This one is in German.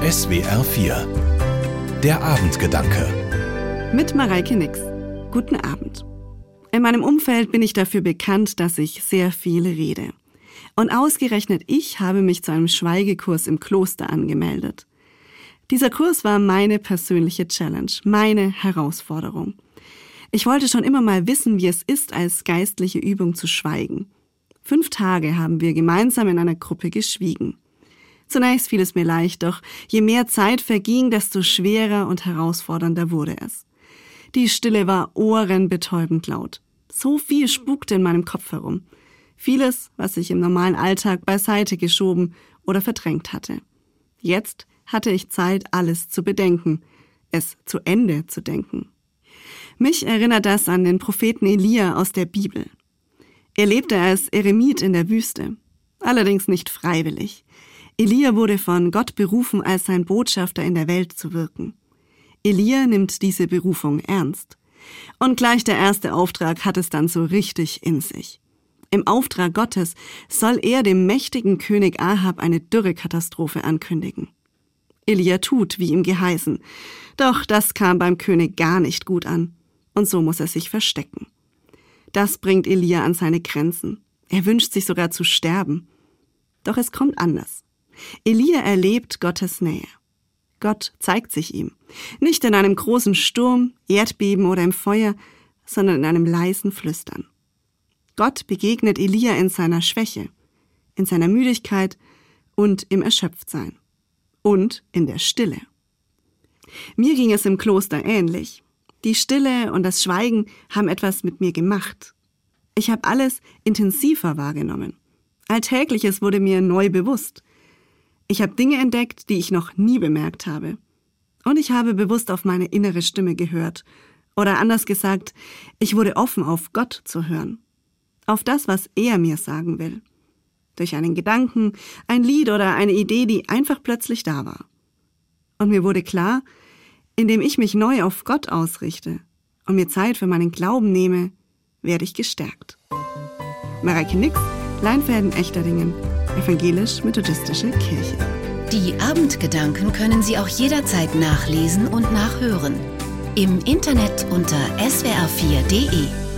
SWR 4 Der Abendgedanke Mit Mareike Nix. Guten Abend. In meinem Umfeld bin ich dafür bekannt, dass ich sehr viel rede. Und ausgerechnet ich habe mich zu einem Schweigekurs im Kloster angemeldet. Dieser Kurs war meine persönliche Challenge, meine Herausforderung. Ich wollte schon immer mal wissen, wie es ist, als geistliche Übung zu schweigen. Fünf Tage haben wir gemeinsam in einer Gruppe geschwiegen. Zunächst fiel es mir leicht, doch je mehr Zeit verging, desto schwerer und herausfordernder wurde es. Die Stille war ohrenbetäubend laut. So viel spukte in meinem Kopf herum. Vieles, was ich im normalen Alltag beiseite geschoben oder verdrängt hatte. Jetzt hatte ich Zeit, alles zu bedenken, es zu Ende zu denken. Mich erinnert das an den Propheten Elia aus der Bibel. Er lebte als Eremit in der Wüste, allerdings nicht freiwillig. Elia wurde von Gott berufen, als sein Botschafter in der Welt zu wirken. Elia nimmt diese Berufung ernst. Und gleich der erste Auftrag hat es dann so richtig in sich. Im Auftrag Gottes soll er dem mächtigen König Ahab eine Dürrekatastrophe ankündigen. Elia tut, wie ihm geheißen. Doch das kam beim König gar nicht gut an. Und so muss er sich verstecken. Das bringt Elia an seine Grenzen. Er wünscht sich sogar zu sterben. Doch es kommt anders. Elia erlebt Gottes Nähe. Gott zeigt sich ihm. Nicht in einem großen Sturm, Erdbeben oder im Feuer, sondern in einem leisen Flüstern. Gott begegnet Elia in seiner Schwäche, in seiner Müdigkeit und im Erschöpftsein. Und in der Stille. Mir ging es im Kloster ähnlich. Die Stille und das Schweigen haben etwas mit mir gemacht. Ich habe alles intensiver wahrgenommen. Alltägliches wurde mir neu bewusst. Ich habe Dinge entdeckt, die ich noch nie bemerkt habe. Und ich habe bewusst auf meine innere Stimme gehört. Oder anders gesagt, ich wurde offen auf Gott zu hören. Auf das, was er mir sagen will. Durch einen Gedanken, ein Lied oder eine Idee, die einfach plötzlich da war. Und mir wurde klar, indem ich mich neu auf Gott ausrichte und mir Zeit für meinen Glauben nehme, werde ich gestärkt. Mareike Nix, Leinfäden Echterdingen, Evangelisch-Methodistische Kirche. Die Abendgedanken können Sie auch jederzeit nachlesen und nachhören. Im Internet unter swr4.de.